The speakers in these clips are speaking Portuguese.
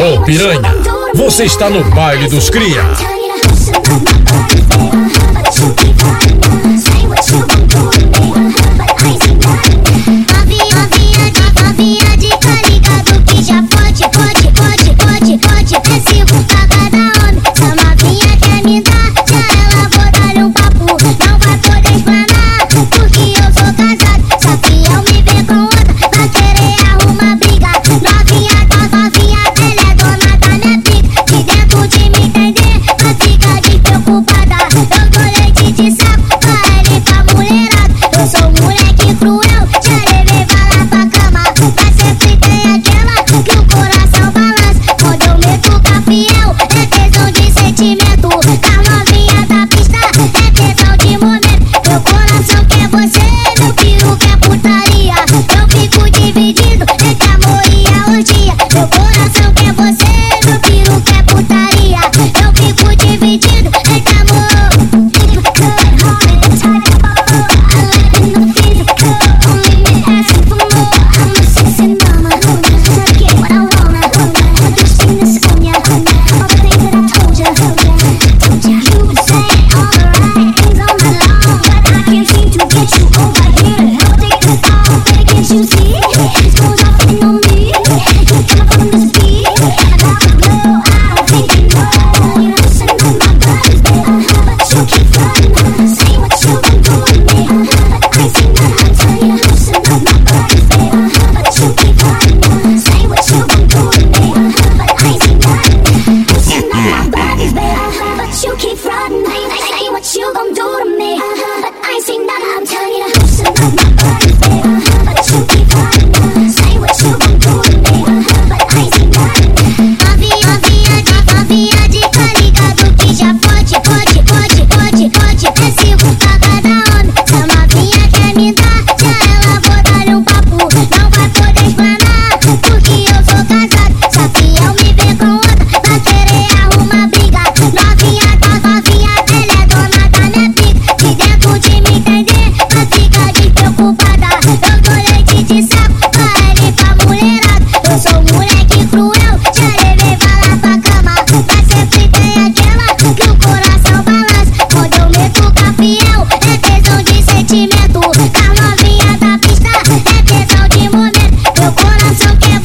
Ô oh, piranha, você está no baile dos cria. Who's off in the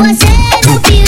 você não fica